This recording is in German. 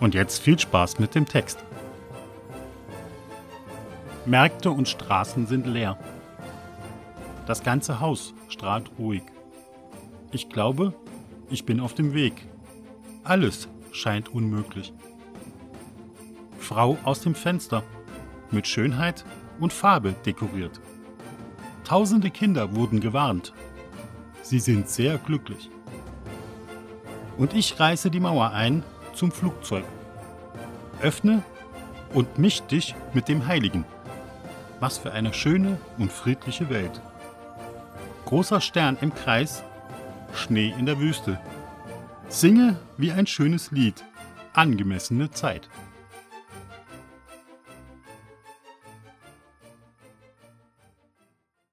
Und jetzt viel Spaß mit dem Text. Märkte und Straßen sind leer. Das ganze Haus strahlt ruhig. Ich glaube, ich bin auf dem Weg. Alles scheint unmöglich. Frau aus dem Fenster, mit Schönheit und Farbe dekoriert. Tausende Kinder wurden gewarnt. Sie sind sehr glücklich. Und ich reiße die Mauer ein zum Flugzeug. Öffne und misch dich mit dem Heiligen. Was für eine schöne und friedliche Welt. Großer Stern im Kreis, Schnee in der Wüste. Singe wie ein schönes Lied, angemessene Zeit.